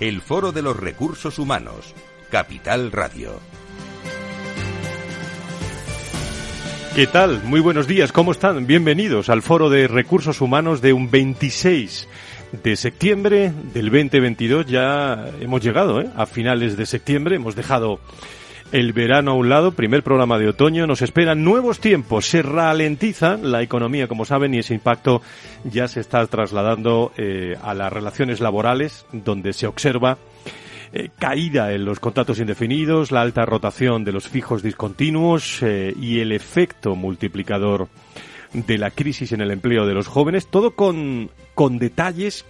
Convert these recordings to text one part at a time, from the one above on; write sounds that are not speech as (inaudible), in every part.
el Foro de los Recursos Humanos, Capital Radio. ¿Qué tal? Muy buenos días, ¿cómo están? Bienvenidos al Foro de Recursos Humanos de un 26 de septiembre del 2022. Ya hemos llegado ¿eh? a finales de septiembre, hemos dejado el verano a un lado, primer programa de otoño, nos esperan nuevos tiempos, se ralentiza la economía, como saben, y ese impacto ya se está trasladando eh, a las relaciones laborales, donde se observa eh, caída en los contratos indefinidos, la alta rotación de los fijos discontinuos eh, y el efecto multiplicador de la crisis en el empleo de los jóvenes, todo con, con detalles.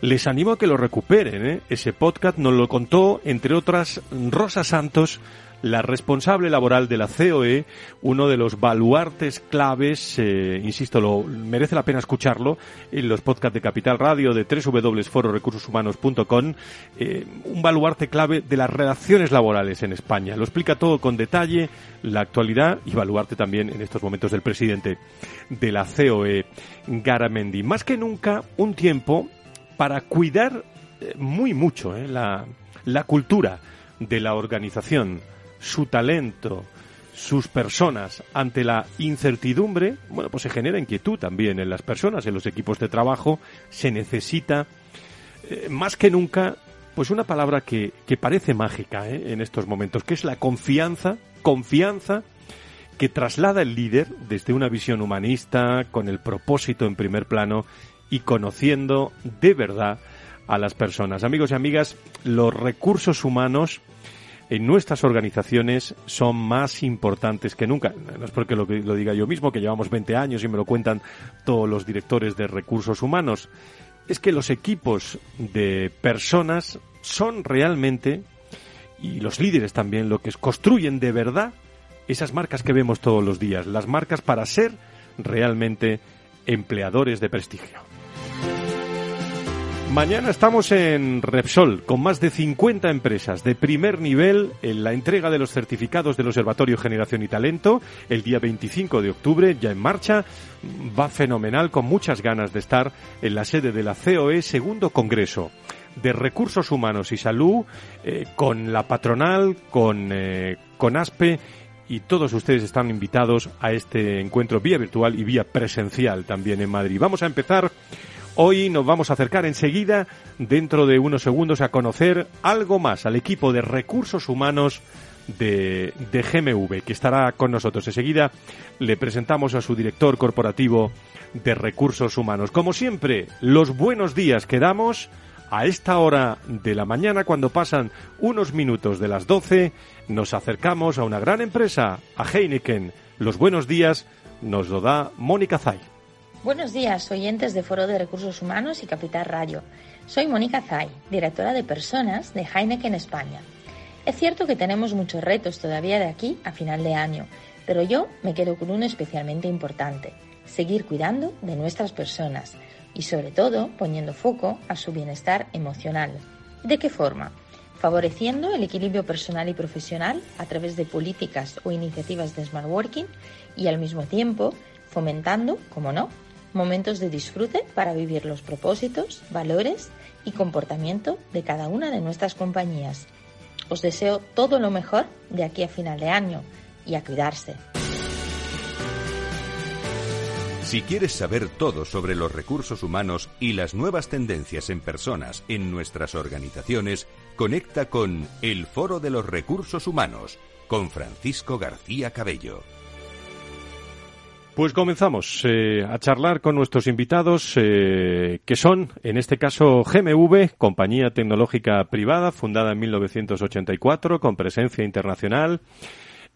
Les animo a que lo recuperen. Ese podcast nos lo contó, entre otras, Rosa Santos, la responsable laboral de la COE, uno de los baluartes claves, eh, insisto, lo, merece la pena escucharlo en los podcasts de Capital Radio, de www.fororecursoshumanos.com, eh, un baluarte clave de las relaciones laborales en España. Lo explica todo con detalle, la actualidad y baluarte también en estos momentos del presidente de la COE, Garamendi. Más que nunca, un tiempo para cuidar eh, muy mucho la, la cultura de la organización su talento, sus personas ante la incertidumbre, bueno, pues se genera inquietud también en las personas, en los equipos de trabajo, se necesita eh, más que nunca, pues una palabra que, que parece mágica ¿eh? en estos momentos, que es la confianza, confianza que traslada el líder desde una visión humanista, con el propósito en primer plano y conociendo de verdad a las personas. Amigos y amigas, los recursos humanos en nuestras organizaciones son más importantes que nunca. No es porque lo, lo diga yo mismo, que llevamos 20 años y me lo cuentan todos los directores de recursos humanos. Es que los equipos de personas son realmente, y los líderes también, lo que construyen de verdad esas marcas que vemos todos los días, las marcas para ser realmente empleadores de prestigio. Mañana estamos en Repsol con más de 50 empresas de primer nivel en la entrega de los certificados del Observatorio Generación y Talento el día 25 de octubre ya en marcha. Va fenomenal con muchas ganas de estar en la sede de la COE segundo congreso de recursos humanos y salud eh, con la patronal, con, eh, con ASPE y todos ustedes están invitados a este encuentro vía virtual y vía presencial también en Madrid. Vamos a empezar Hoy nos vamos a acercar enseguida, dentro de unos segundos, a conocer algo más al equipo de recursos humanos de, de, GMV, que estará con nosotros. Enseguida le presentamos a su director corporativo de recursos humanos. Como siempre, los buenos días que damos a esta hora de la mañana, cuando pasan unos minutos de las 12, nos acercamos a una gran empresa, a Heineken. Los buenos días nos lo da Mónica Zay. Buenos días, oyentes de Foro de Recursos Humanos y Capital Radio. Soy Mónica Zay, directora de Personas de Heineken España. Es cierto que tenemos muchos retos todavía de aquí a final de año, pero yo me quedo con uno especialmente importante, seguir cuidando de nuestras personas y sobre todo poniendo foco a su bienestar emocional. ¿De qué forma? Favoreciendo el equilibrio personal y profesional a través de políticas o iniciativas de smart working y al mismo tiempo fomentando, como no, momentos de disfrute para vivir los propósitos, valores y comportamiento de cada una de nuestras compañías. Os deseo todo lo mejor de aquí a final de año y a cuidarse. Si quieres saber todo sobre los recursos humanos y las nuevas tendencias en personas en nuestras organizaciones, conecta con El Foro de los Recursos Humanos con Francisco García Cabello. Pues comenzamos eh, a charlar con nuestros invitados, eh, que son, en este caso, GMV, compañía tecnológica privada, fundada en 1984, con presencia internacional.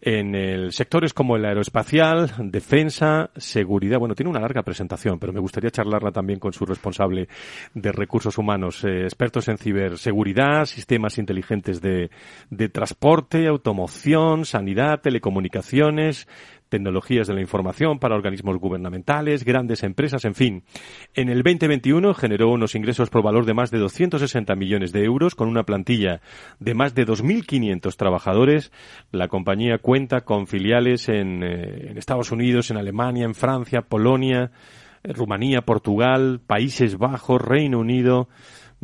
en el sectores como el aeroespacial, defensa, seguridad. Bueno, tiene una larga presentación, pero me gustaría charlarla también con su responsable de recursos humanos, eh, expertos en ciberseguridad, sistemas inteligentes de, de transporte, automoción, sanidad, telecomunicaciones, tecnologías de la información para organismos gubernamentales, grandes empresas, en fin. En el 2021 generó unos ingresos por valor de más de 260 millones de euros con una plantilla de más de 2.500 trabajadores. La compañía cuenta con filiales en, eh, en Estados Unidos, en Alemania, en Francia, Polonia, eh, Rumanía, Portugal, Países Bajos, Reino Unido,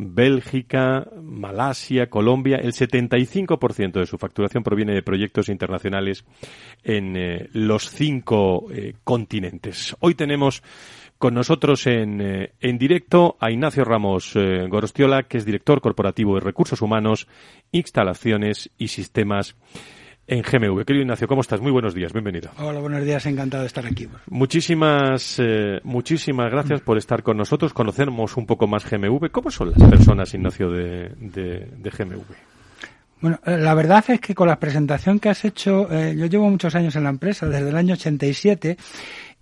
Bélgica, Malasia, Colombia, el 75% de su facturación proviene de proyectos internacionales en eh, los cinco eh, continentes. Hoy tenemos con nosotros en, eh, en directo a Ignacio Ramos Gorostiola, que es director corporativo de recursos humanos, instalaciones y sistemas en GMV. Querido Ignacio, ¿cómo estás? Muy buenos días, bienvenido. Hola, buenos días, encantado de estar aquí. Muchísimas, eh, muchísimas gracias por estar con nosotros. Conocemos un poco más GMV. ¿Cómo son las personas, Ignacio, de, de, GMV? Bueno, eh, la verdad es que con la presentación que has hecho, eh, yo llevo muchos años en la empresa, desde el año 87,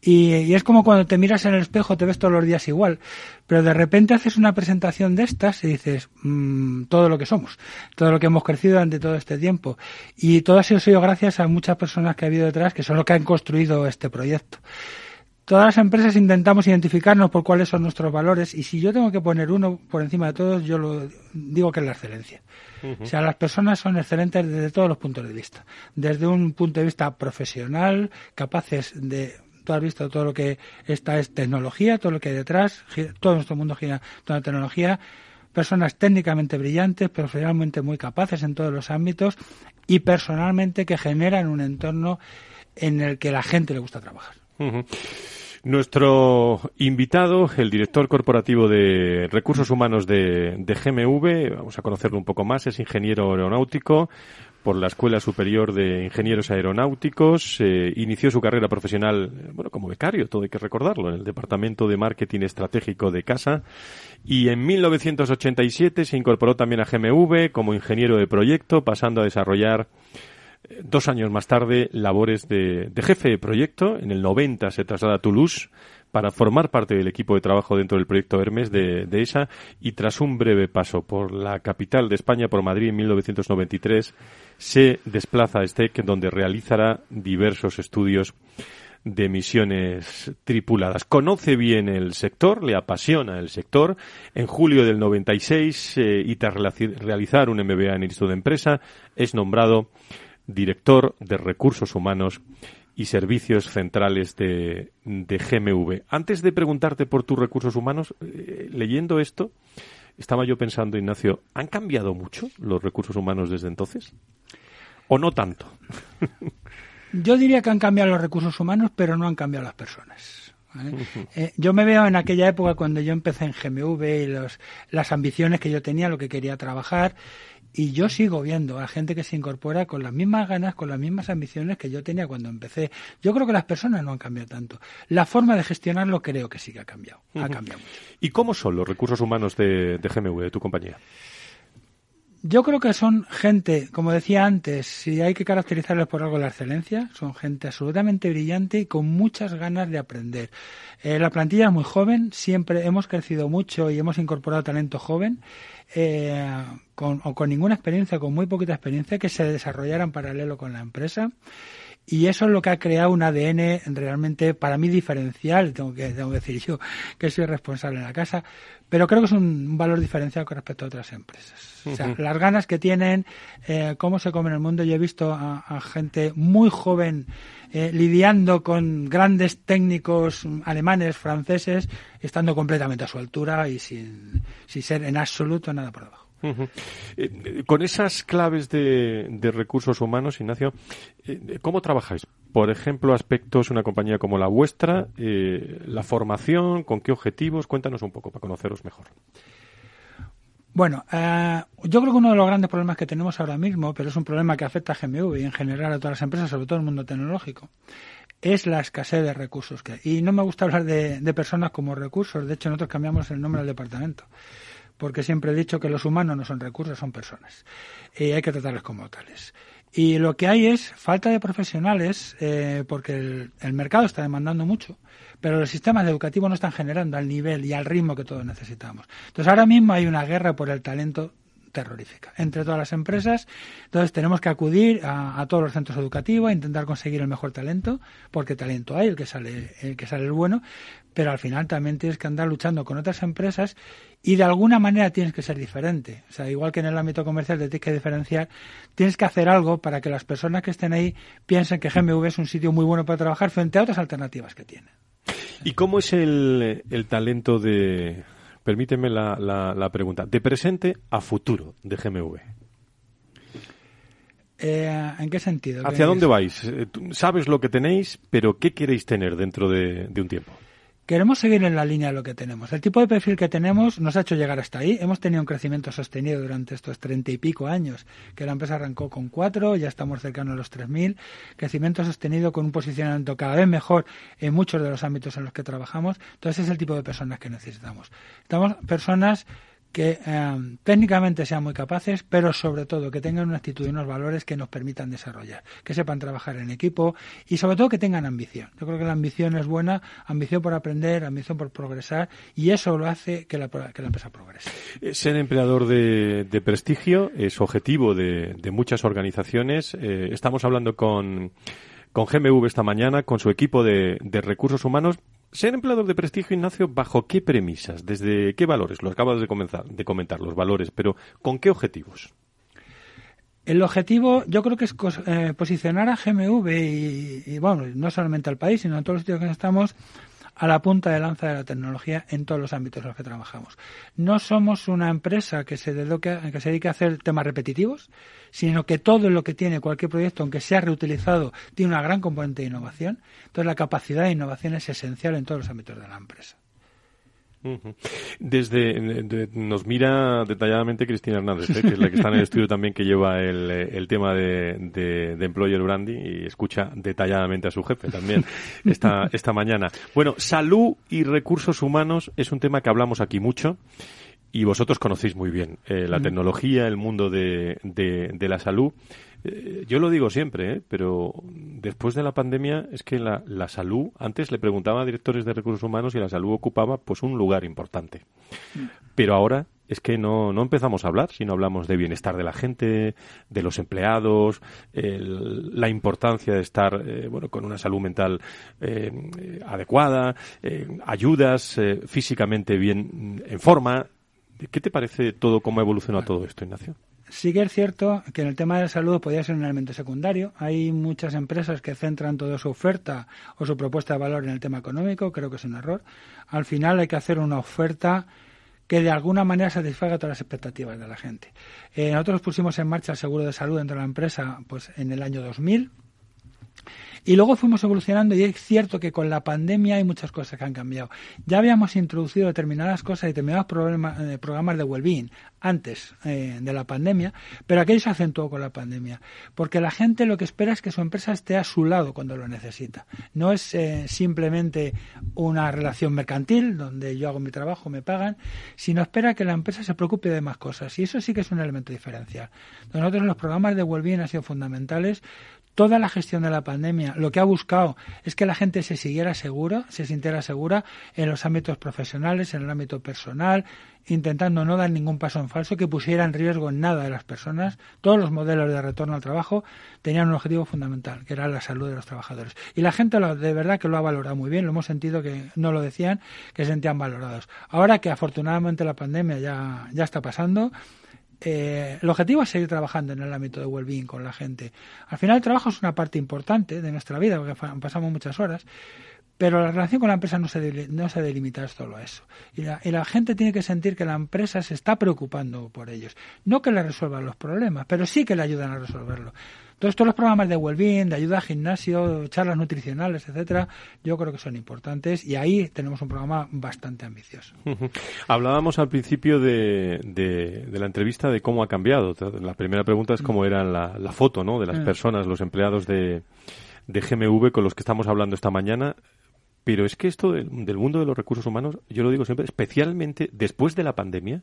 y, es como cuando te miras en el espejo, te ves todos los días igual, pero de repente haces una presentación de estas y dices mmm, todo lo que somos, todo lo que hemos crecido durante todo este tiempo. Y todo ha sido gracias a muchas personas que ha habido detrás, que son los que han construido este proyecto. Todas las empresas intentamos identificarnos por cuáles son nuestros valores y si yo tengo que poner uno por encima de todos, yo lo digo que es la excelencia. O sea, las personas son excelentes desde todos los puntos de vista. Desde un punto de vista profesional, capaces de tú visto todo lo que está es tecnología, todo lo que hay detrás, todo nuestro mundo gira toda la tecnología, personas técnicamente brillantes, profesionalmente muy capaces en todos los ámbitos y personalmente que generan un entorno en el que la gente le gusta trabajar. Nuestro invitado, el director corporativo de recursos humanos de, GMV, vamos a conocerlo un poco más, es ingeniero aeronáutico, por la Escuela Superior de Ingenieros Aeronáuticos. Eh, inició su carrera profesional, eh, bueno, como becario, todo hay que recordarlo, en el Departamento de Marketing Estratégico de Casa. Y en 1987 se incorporó también a GMV como ingeniero de proyecto, pasando a desarrollar eh, dos años más tarde labores de, de jefe de proyecto. En el 90 se traslada a Toulouse para formar parte del equipo de trabajo dentro del proyecto Hermes de, ESA y tras un breve paso por la capital de España, por Madrid en 1993, se desplaza a STEC donde realizará diversos estudios de misiones tripuladas. Conoce bien el sector, le apasiona el sector. En julio del 96 eh, y tras realizar un MBA en el Instituto de Empresa, es nombrado director de recursos humanos y servicios centrales de, de GMV. Antes de preguntarte por tus recursos humanos, eh, leyendo esto, estaba yo pensando, Ignacio, ¿han cambiado mucho los recursos humanos desde entonces? ¿O no tanto? (laughs) yo diría que han cambiado los recursos humanos, pero no han cambiado las personas. Eh, yo me veo en aquella época cuando yo empecé en GMV y los, las ambiciones que yo tenía, lo que quería trabajar, y yo sigo viendo a gente que se incorpora con las mismas ganas, con las mismas ambiciones que yo tenía cuando empecé. Yo creo que las personas no han cambiado tanto. La forma de gestionarlo creo que sí que ha cambiado. Ha cambiado mucho. ¿Y cómo son los recursos humanos de, de GMV, de tu compañía? Yo creo que son gente, como decía antes, si hay que caracterizarles por algo la excelencia, son gente absolutamente brillante y con muchas ganas de aprender. Eh, la plantilla es muy joven, siempre hemos crecido mucho y hemos incorporado talento joven eh, con, o con ninguna experiencia, con muy poquita experiencia, que se desarrollara en paralelo con la empresa. Y eso es lo que ha creado un ADN realmente para mí diferencial, tengo que, tengo que decir yo que soy responsable en la casa, pero creo que es un, valor diferencial con respecto a otras empresas. O sea, las ganas que tienen, eh, cómo se come en el mundo. Yo he visto a, gente muy joven eh, lidiando con grandes técnicos alemanes, franceses, estando completamente a su altura y sin, sin ser en absoluto nada por debajo. Eh, con esas claves de, recursos humanos, Ignacio, eh, ¿cómo trabajáis? Por ejemplo, aspectos, una compañía como la vuestra, eh, la formación, ¿con qué objetivos? Cuéntanos un poco para conoceros mejor. Bueno, yo creo que uno de los grandes problemas que tenemos ahora mismo, pero es un problema que afecta a GMV y en general a todas las empresas, sobre todo el mundo tecnológico, es la escasez de recursos. Que, y no me gusta hablar de, de personas como recursos, de hecho nosotros cambiamos el nombre del departamento porque siempre he dicho que los humanos no son recursos, son personas. Y hay que tratarles como tales. Y lo que hay es falta de profesionales, eh, porque el, el, mercado está demandando mucho, pero los sistemas educativos no están generando al nivel y al ritmo que todos necesitamos. Entonces ahora mismo hay una guerra por el talento terrorífica entre todas las empresas. Entonces tenemos que acudir a, a, todos los centros educativos intentar conseguir el mejor talento, porque talento hay, el que sale, el que sale el bueno, pero al final también tienes que andar luchando con otras empresas y de alguna manera tienes que ser diferente. O sea, igual que en el ámbito comercial te tienes que diferenciar, tienes que hacer algo para que las personas que estén ahí piensen que GMV es un sitio muy bueno para trabajar frente a otras alternativas que tienen. ¿Y cómo es el, el talento de, permíteme la, la, la, pregunta, de presente a futuro de GMV? Eh, ¿En qué sentido? ¿Hacia dónde vais? Eh, ¿Sabes lo que tenéis, pero qué queréis tener dentro de, de un tiempo? Queremos seguir en la línea de lo que tenemos. El tipo de perfil que tenemos nos ha hecho llegar hasta ahí. Hemos tenido un crecimiento sostenido durante estos treinta y pico años, que la empresa arrancó con cuatro, ya estamos cercanos a los tres mil. Crecimiento sostenido con un posicionamiento cada vez mejor en muchos de los ámbitos en los que trabajamos. Entonces es el tipo de personas que necesitamos. Estamos personas que eh, técnicamente sean muy capaces, pero sobre todo que tengan una actitud y unos valores que nos permitan desarrollar, que sepan trabajar en equipo y sobre todo que tengan ambición. Yo creo que la ambición es buena, ambición por aprender, ambición por progresar y eso lo hace que la, que la empresa progrese. Ser empleador de, prestigio es objetivo de, muchas organizaciones. Eh, estamos hablando con con GMV esta mañana, con su equipo de recursos humanos, ser empleador de prestigio, Ignacio, ¿bajo qué premisas? ¿Desde qué valores? Lo acabas de, comenzar, de comentar, los valores, pero ¿con qué objetivos? El objetivo yo creo que es eh, posicionar a GMV y, y, bueno, no solamente al país, sino en todos los sitios que estamos, a la punta de lanza de la tecnología en todos los ámbitos en los que trabajamos. No somos una empresa que se, dedique, que se dedique a hacer temas repetitivos, sino que todo lo que tiene cualquier proyecto, aunque sea reutilizado, tiene una gran componente de innovación. Entonces la capacidad de innovación es esencial en todos los ámbitos de la empresa. Desde de, nos mira detalladamente Cristina Hernández, ¿eh? que es la que está en el estudio también que lleva el, el tema de, de, de, employer branding y escucha detalladamente a su jefe también esta, esta mañana. Bueno, salud y recursos humanos es un tema que hablamos aquí mucho y vosotros conocéis muy bien eh, la tecnología, el mundo de, de la salud. Eh, yo lo digo siempre, ¿eh? pero después de la pandemia es que la, la, salud, antes le preguntaba a directores de recursos humanos y la salud ocupaba pues un lugar importante. Pero ahora es que no, no empezamos a hablar, sino hablamos de bienestar de la gente, de los empleados, el, la importancia de estar eh, bueno, con una salud mental eh, adecuada, eh, ayudas físicamente bien en forma. ¿Qué te parece todo, cómo ha evolucionado todo esto, Ignacio? Sí que es cierto que en el tema de la salud podría ser un elemento secundario. Hay muchas empresas que centran toda su oferta o su propuesta de valor en el tema económico. Creo que es un error. Al final hay que hacer una oferta que de alguna manera satisfaga todas las expectativas de la gente. Eh, nosotros pusimos en marcha el seguro de salud dentro de la empresa pues en el año 2000 y luego fuimos evolucionando y es cierto que con la pandemia hay muchas cosas que han cambiado. Ya habíamos introducido determinadas cosas determinados eh, programas de well-being antes eh, de la pandemia, pero aquello se acentuó con la pandemia. Porque la gente lo que espera es que su empresa esté a su lado cuando lo necesita. No es eh, simplemente una relación mercantil donde yo hago mi trabajo, me pagan, sino espera que la empresa se preocupe de más cosas. Y eso sí que es un elemento diferencial. Nosotros los programas de well-being han sido fundamentales toda la gestión de la pandemia lo que ha buscado es que la gente se siguiera segura, se sintiera segura en los ámbitos profesionales, en el ámbito personal, intentando no dar ningún paso en falso que pusiera en riesgo nada de las personas. Todos los modelos de retorno al trabajo tenían un objetivo fundamental, que era la salud de los trabajadores. Y la gente lo, de verdad que lo ha valorado muy bien, lo hemos sentido que no lo decían, que se sentían valorados. Ahora que afortunadamente la pandemia ya, ya está pasando, eh, el objetivo es seguir trabajando en el ámbito de well-being con la gente. Al final el trabajo es una parte importante de nuestra vida, porque pasamos muchas horas, pero la relación con la empresa no se, no se delimita solo a eso. Y la, y la, gente tiene que sentir que la empresa se está preocupando por ellos. No que le resuelvan los problemas, pero sí que le ayudan a resolverlo. Entonces, todos los programas de well-being, de ayuda al gimnasio, charlas nutricionales, etcétera, yo creo que son importantes y ahí tenemos un programa bastante ambicioso. Hablábamos al principio de, de, de, la entrevista de cómo ha cambiado. La primera pregunta es cómo era la, la foto ¿no? de las personas, los empleados de, de GMV con los que estamos hablando esta mañana. Pero es que esto del, del, mundo de los recursos humanos, yo lo digo siempre, especialmente después de la pandemia,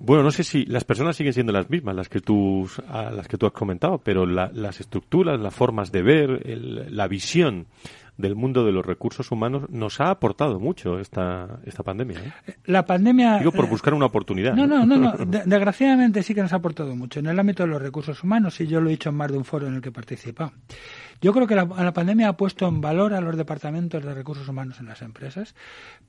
Bueno, no sé si las personas siguen siendo las mismas, las que tú, a las que tú has comentado, pero las estructuras, las formas de ver, la visión del mundo de los recursos humanos nos ha aportado mucho esta, esta pandemia. ¿eh? La pandemia... Digo, por eh, buscar una oportunidad. No, no, no, no. (laughs) desgraciadamente sí que nos ha aportado mucho en el ámbito de los recursos humanos y yo lo he dicho en más de un foro en el que he participado. Yo creo que la, pandemia ha puesto en valor a los departamentos de recursos humanos en las empresas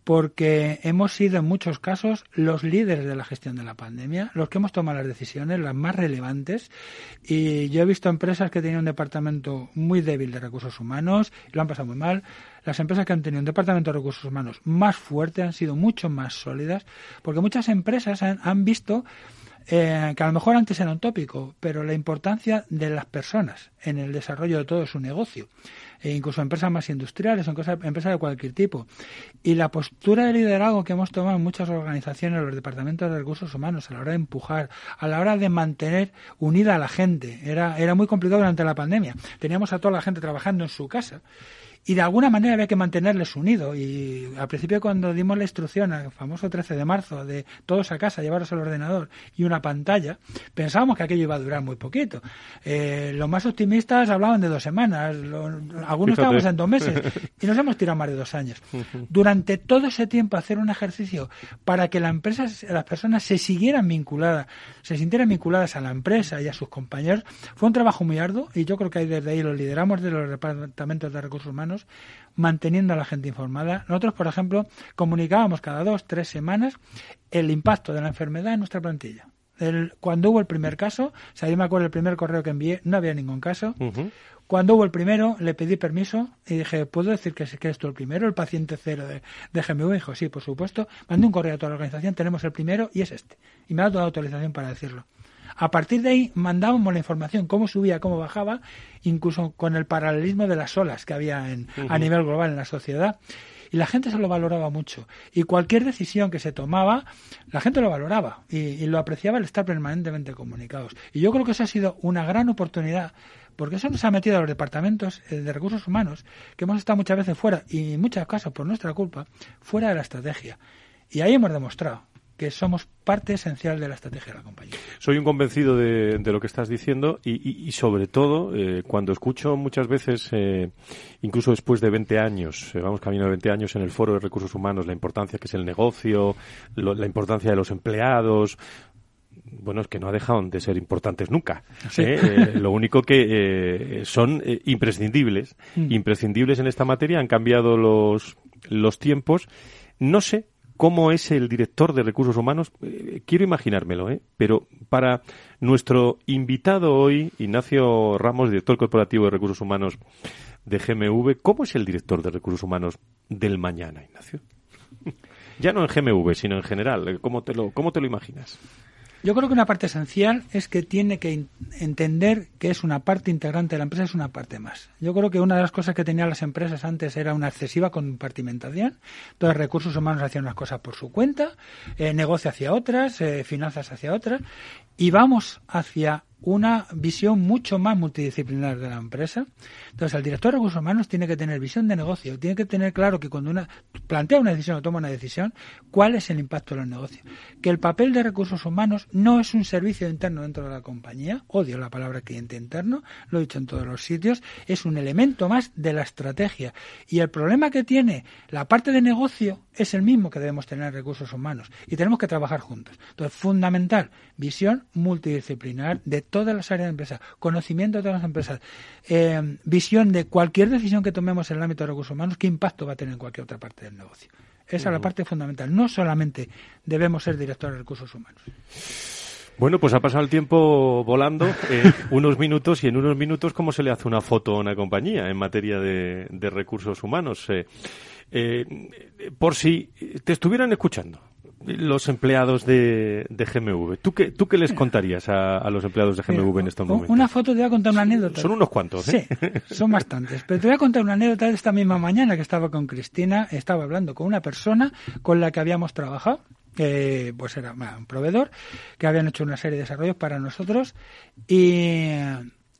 porque hemos sido en muchos casos los líderes de la gestión de la pandemia, los que hemos tomado las decisiones, las más relevantes. Y yo he visto empresas que tenían un departamento muy débil de recursos humanos y lo han pasado muy mal. Las empresas que han tenido un departamento de recursos humanos más fuerte han sido mucho más sólidas porque muchas empresas han, han visto eh, que a lo mejor antes era un tópico, pero la importancia de las personas en el desarrollo de todo su negocio, e incluso empresas más industriales, empresas de cualquier tipo. Y la postura de liderazgo que hemos tomado en muchas organizaciones, los departamentos de recursos humanos, a la hora de empujar, a la hora de mantener unida a la gente, era, era muy complicado durante la pandemia. Teníamos a toda la gente trabajando en su casa y de alguna manera había que mantenerles unidos. Y al principio cuando dimos la instrucción, al famoso 13 de marzo, de todos a casa, llevaros el ordenador y una pantalla, pensábamos que aquello iba a durar muy poquito. Eh, los más optimistas hablaban de dos semanas, algunos estábamos en dos meses (laughs) y nos hemos tirado más de dos años. Durante todo ese tiempo hacer un ejercicio para que la empresa, las personas se siguieran vinculadas, se sintieran vinculadas a la empresa y a sus compañeros, fue un trabajo muy arduo y yo creo que desde ahí lo lideramos de los departamentos de recursos humanos manteniendo a la gente informada. Nosotros, por ejemplo, comunicábamos cada dos, tres semanas el impacto de la enfermedad en nuestra plantilla. cuando hubo el primer caso, o sea, yo me acuerdo el primer correo que envié, no había ningún caso. Cuando hubo el primero, le pedí permiso y dije, ¿puedo decir que, que eres tú el primero, el paciente cero de, de GMV? Dijo, sí, por supuesto. Mandé un correo a toda la organización, tenemos el primero y es este. Y me ha dado autorización para decirlo. A partir de ahí mandábamos la información, cómo subía, cómo bajaba, incluso con el paralelismo de las olas que había en, a nivel global en la sociedad. Y la gente se lo valoraba mucho. Y cualquier decisión que se tomaba, la gente lo valoraba y, lo apreciaba el estar permanentemente comunicados. Y yo creo que eso ha sido una gran oportunidad porque eso nos ha metido a los departamentos eh, de recursos humanos, que hemos estado muchas veces fuera, y en muchos casos por nuestra culpa, fuera de la estrategia. Y ahí hemos demostrado que somos parte esencial de la estrategia de la compañía. Soy un convencido de, lo que estás diciendo y, sobre todo eh, cuando escucho muchas veces, eh, incluso después de 20 años, eh, vamos camino de 20 años en el foro de recursos humanos, la importancia que es el negocio, la importancia de los empleados, bueno, es que no ha dejado de ser importantes nunca. lo único que son imprescindibles, mm. imprescindibles en esta materia. Han cambiado los, los tiempos. No sé cómo es el director de recursos humanos, eh, quiero imaginármelo, ¿eh? pero para nuestro invitado hoy, Ignacio Ramos, director corporativo de recursos humanos de GMV, ¿cómo es el director de recursos humanos del mañana, Ignacio? (laughs) ya no en GMV, sino en general, ¿cómo te lo, cómo te lo imaginas? Yo creo que una parte esencial es que tiene que entender que es una parte integrante de la empresa, es una parte más. Yo creo que una de las cosas que tenían las empresas antes era una excesiva compartimentación. Los recursos humanos hacían unas cosas por su cuenta, eh, negocio hacia otras, eh, finanzas hacia otras, y vamos hacia una visión mucho más multidisciplinar de la empresa. Entonces, el director de recursos humanos tiene que tener visión de negocio, tiene que tener claro que cuando una plantea una decisión o toma una decisión, cuál es el impacto de los negocios. Que el papel de recursos humanos no es un servicio interno dentro de la compañía, odio la palabra cliente interno, lo he dicho en todos los sitios, es un elemento más de la estrategia. Y el problema que tiene la parte de negocio es el mismo que debemos tener en recursos humanos y tenemos que trabajar juntos. Entonces, fundamental, visión multidisciplinar de todas las áreas de empresa, conocimiento de todas las empresas, eh, visión de cualquier decisión que tomemos en el ámbito de recursos humanos, qué impacto va a tener en cualquier otra parte del negocio. Esa es la parte fundamental. No solamente debemos ser directores de recursos humanos. Bueno, pues ha pasado el tiempo volando, eh, (laughs) unos minutos, y en unos minutos, ¿cómo se le hace una foto a una compañía en materia de, recursos humanos? Eh, por si te estuvieran escuchando, los empleados de, de GMV. ¿Tú qué, ¿Tú qué les contarías a, los empleados de GMV en estos momentos? Una foto, te voy a contar una anécdota. Son unos cuantos, ¿eh? Sí, son bastantes. Pero te voy a contar una anécdota de esta misma mañana que estaba con Cristina. Estaba hablando con una persona con la que habíamos trabajado. que pues era un proveedor que habían hecho una serie de desarrollos para nosotros y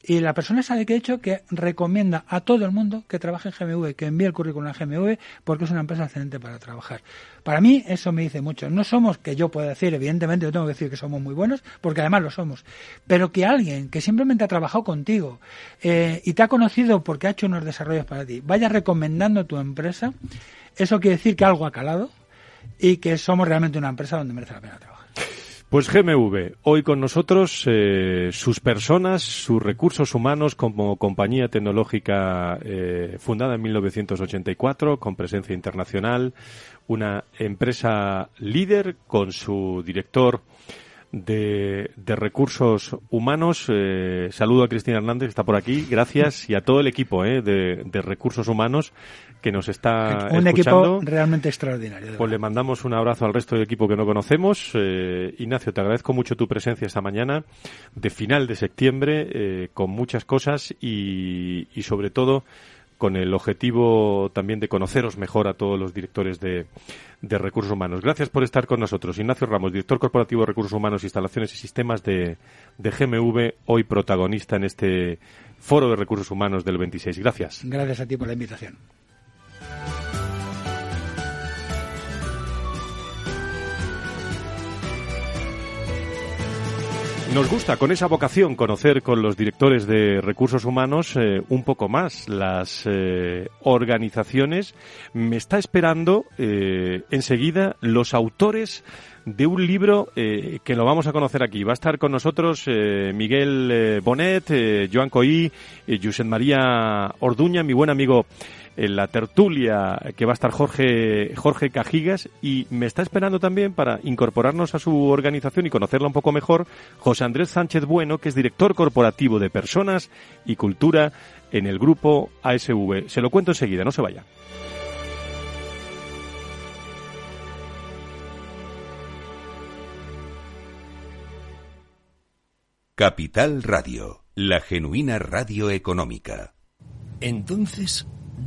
Y la persona sabe que he hecho que recomienda a todo el mundo que trabaje en GMV, que envíe el currículum a GMV, porque es una empresa excelente para trabajar. Para mí eso me dice mucho. No somos que yo pueda decir, evidentemente yo tengo que decir que somos muy buenos, porque además lo somos, pero que alguien que simplemente ha trabajado contigo eh, y te ha conocido porque ha hecho unos desarrollos para ti, vaya recomendando tu empresa, eso quiere decir que algo ha calado y que somos realmente una empresa donde merece la pena trabajar. Pues GMV, hoy con nosotros eh, sus personas, sus recursos humanos como compañía tecnológica eh, fundada en 1984 con presencia internacional, una empresa líder con su director de, recursos humanos. Eh, saludo a Cristina Hernández, que está por aquí. Gracias y a todo el equipo de, de recursos humanos que nos está un equipo realmente extraordinario. Pues le mandamos un abrazo al resto del equipo que no conocemos. Eh, Ignacio, te agradezco mucho tu presencia esta mañana de final de septiembre eh, con muchas cosas y, y sobre todo con el objetivo también de conoceros mejor a todos los directores de, de, recursos humanos. Gracias por estar con nosotros. Ignacio Ramos, director corporativo de recursos humanos, instalaciones y sistemas de, de GMV, hoy protagonista en este foro de recursos humanos del 26. Gracias. Gracias a ti por la invitación. Nos gusta con esa vocación conocer con los directores de recursos humanos eh, un poco más las eh, organizaciones. Me está esperando eh, enseguida los autores de un libro que lo vamos a conocer aquí. Va a estar con nosotros Miguel Bonet, Joan Coí, Josep María Orduña, mi buen amigo en la tertulia que va a estar Jorge, Jorge Cajigas y me está esperando también para incorporarnos a su organización y conocerla un poco mejor José Andrés Sánchez Bueno, que es director corporativo de personas y cultura en el grupo ASV. Se lo cuento enseguida, no se vaya. Capital Radio, la genuina radio económica. Entonces,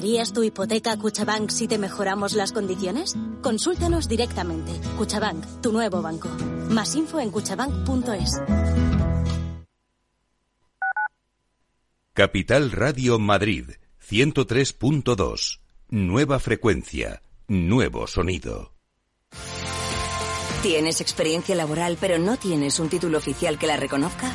¿Traerías tu hipoteca a Cuchabank si te mejoramos las condiciones? Consúltanos directamente. Cuchabank, tu nuevo banco. Más info en cuchabank.es. Capital Radio Madrid, 103.2. Nueva frecuencia, nuevo sonido. ¿Tienes experiencia laboral pero no tienes un título oficial que la reconozca?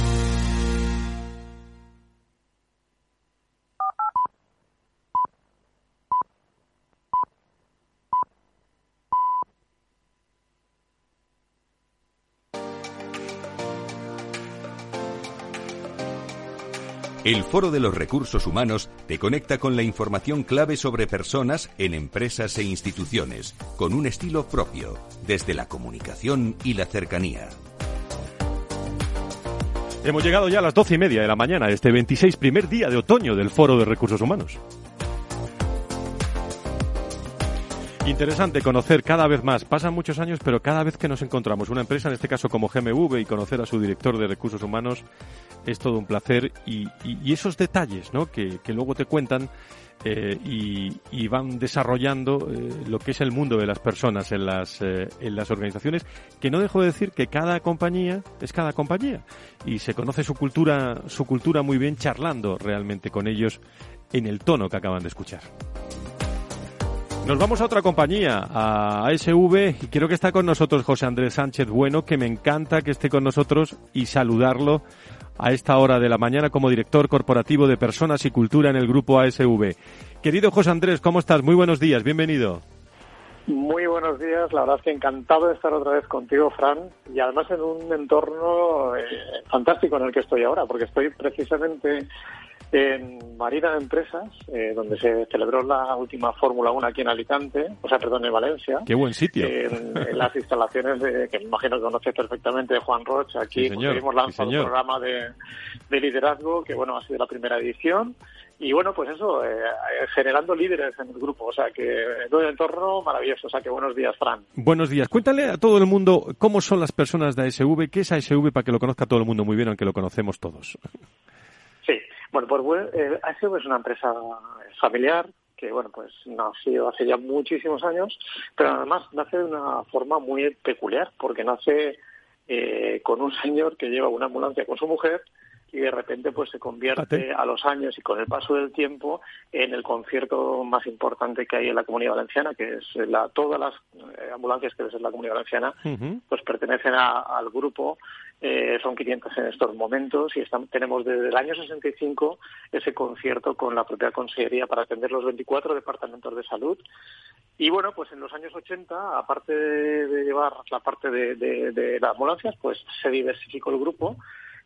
El Foro de los Recursos Humanos te conecta con la información clave sobre personas en empresas e instituciones, con un estilo propio, desde la comunicación y la cercanía. Hemos llegado ya a las doce y media de la mañana, este 26 primer día de otoño del Foro de Recursos Humanos. Interesante conocer cada vez más. Pasan muchos años, pero cada vez que nos encontramos una empresa, en este caso como GMV, y conocer a su director de recursos humanos, es todo un placer. Y, esos detalles ¿no? que, luego te cuentan eh, y, van desarrollando eh, lo que es el mundo de las personas en las, eh, en las organizaciones, que no dejo de decir que cada compañía es cada compañía y se conoce su cultura, su cultura muy bien charlando realmente con ellos en el tono que acaban de escuchar. Nos vamos a otra compañía, a ASV, y quiero que está con nosotros José Andrés Sánchez Bueno, que me encanta que esté con nosotros y saludarlo a esta hora de la mañana como director corporativo de Personas y Cultura en el grupo ASV. Querido José Andrés, ¿cómo estás? Muy buenos días, bienvenido. Muy buenos días, la verdad es que encantado de estar otra vez contigo, Fran, y además en un entorno eh, fantástico en el que estoy ahora, porque estoy precisamente en Marina de Empresas, eh, donde se celebró la última Fórmula 1 aquí en Alicante, o sea, perdón, en Valencia. Qué buen sitio. En, las instalaciones de, que me imagino que conoces perfectamente de Juan Roche. Aquí sí, hemos lanzado un programa de, liderazgo que, bueno, ha sido la primera edición. Y bueno, pues eso, eh, generando líderes en el grupo. O sea, que un entorno maravilloso. O sea, que buenos días, Fran. Buenos días. Cuéntale a todo el mundo cómo son las personas de ASV, qué es ASV para que lo conozca todo el mundo muy bien, aunque lo conocemos todos. Bueno, pues eh, es una empresa familiar que, bueno, pues nació hace ya muchísimos años, pero además nace de una forma muy peculiar, porque nace eh, con un señor que lleva una ambulancia con su mujer y de repente pues se convierte a los años y con el paso del tiempo en el concierto más importante que hay en la comunidad valenciana que es la todas las eh, ambulancias que en la comunidad valenciana pues pertenecen al grupo. Eh, son 500 en estos momentos y tenemos desde el año 65 ese concierto con la propia consejería para atender los 24 departamentos de salud. Y bueno, pues en los años 80, aparte de, llevar la parte de, de, las ambulancias, pues se diversificó el grupo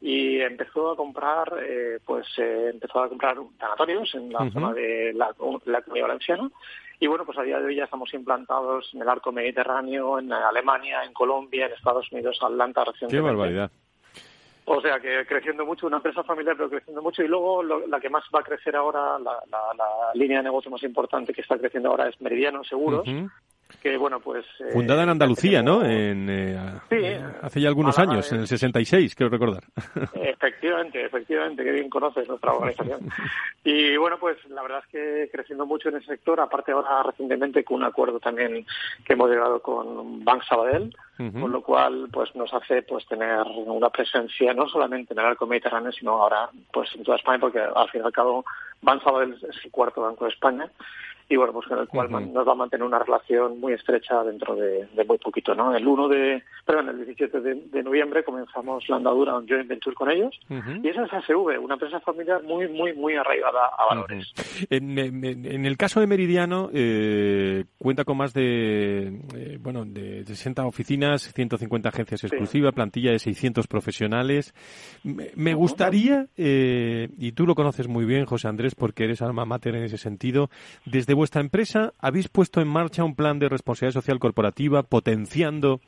y empezó a comprar, eh, pues eh, empezó a comprar sanatorios en la zona de la, la comunidad valenciana y bueno, pues a día de hoy ya estamos implantados en el arco mediterráneo, en Alemania, en Colombia, en Estados Unidos, Atlanta recientemente. ¡Qué barbaridad! O sea que creciendo mucho, una empresa familiar, pero creciendo mucho. Y luego la que más va a crecer ahora, la, línea de negocio más importante que está creciendo ahora es Meridiano Seguros, que bueno, pues... Eh, Fundada en Andalucía, ¿no? En, eh, sí, hace ya algunos años, en el 66, quiero recordar. (laughs) Efectivamente, efectivamente, que bien conoces nuestra organización. (laughs) Y bueno, pues la verdad es que creciendo mucho en ese sector, aparte ahora recientemente con un acuerdo también que hemos llegado con Bank Sabadell, con lo cual pues nos hace pues tener una presencia no solamente en el arco mediterráneo, sino ahora pues en toda España, porque al fin y al cabo Bank Sabadell es el cuarto banco de España y bueno, pues con el cual nos va a mantener una relación muy estrecha dentro de, muy poquito, ¿no? El 1 de, perdón, el 17 de, noviembre comenzamos la andadura, un joint venture con ellos y esa es ASV, una empresa familiar muy, muy, muy arraigada a valores. en, el caso de Meridiano, eh, cuenta con más de, eh, bueno, de 60 oficinas, 150 agencias exclusivas, plantilla de 600 profesionales. Me, gustaría, eh, y tú lo conoces muy bien, José Andrés, porque eres alma mater en ese sentido, desde vuestra empresa habéis puesto en marcha un plan de responsabilidad social corporativa potenciando,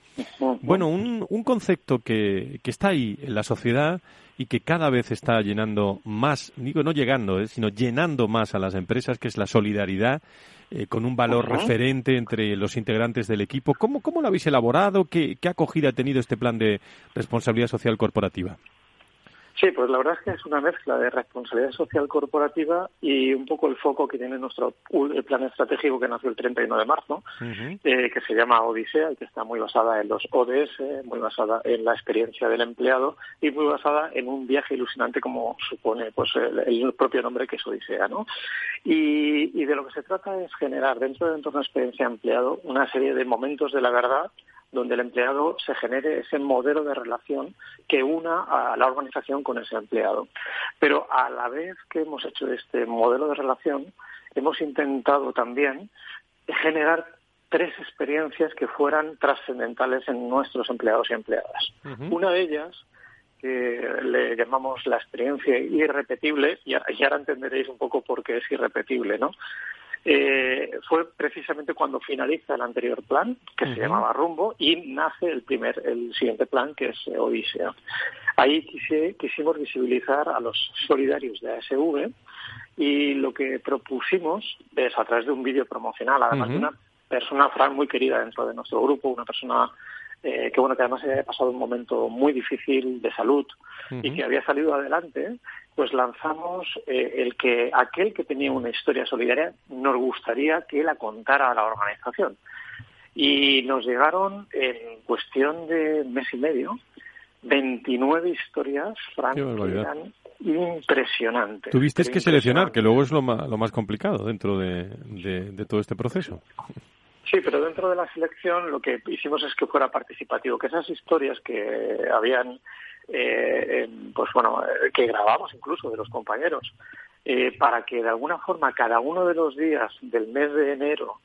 bueno, un, un concepto que, que está ahí en la sociedad y que cada vez está llenando más, digo no llegando, eh, sino llenando más a las empresas, que es la solidaridad, eh, con un valor referente entre los integrantes del equipo. ¿Cómo, ¿Cómo lo habéis elaborado? ¿Qué, ¿Qué acogida ha tenido este plan de responsabilidad social corporativa? Sí, pues la verdad es que es una mezcla de responsabilidad social corporativa y un poco el foco que tiene nuestro plan estratégico que nació el 31 de marzo, eh, que se llama Odisea y que está muy basada en los ODS, muy basada en la experiencia del empleado y muy basada en un viaje ilusionante como supone pues el, propio nombre que es Odisea, ¿no? Y, y de lo que se trata es generar dentro del entorno de experiencia empleado una serie de momentos de la verdad donde el empleado se genere ese modelo de relación que una a la organización con ese empleado. Pero a la vez que hemos hecho este modelo de relación, hemos intentado también generar tres experiencias que fueran trascendentales en nuestros empleados y empleadas. Una de ellas que le llamamos la experiencia irrepetible, y ahora entenderéis un poco por qué es irrepetible, ¿no? Eh, fue precisamente cuando finaliza el anterior plan, que se llamaba Rumbo, y nace el primer, el siguiente plan, que es Odisea. Ahí quisimos visibilizar a los solidarios de ASV y lo que propusimos es a través de un vídeo promocional, además de una persona, Fran, muy querida dentro de nuestro grupo, una persona eh, que bueno que además había pasado un momento muy difícil de salud y que había salido adelante, pues lanzamos eh, el que aquel que tenía una historia solidaria nos gustaría que la contara a la organización. Y nos llegaron en cuestión de mes y medio 29 historias, Frank, eran impresionantes. Tuviste que seleccionar, que luego es lo más, lo más complicado dentro de, de todo este proceso. Sí, pero dentro de la selección lo que hicimos es que fuera participativo, que esas historias que habían, eh, pues bueno, eh, que grabamos incluso de los compañeros, eh, para que de alguna forma cada uno de los días del mes de enero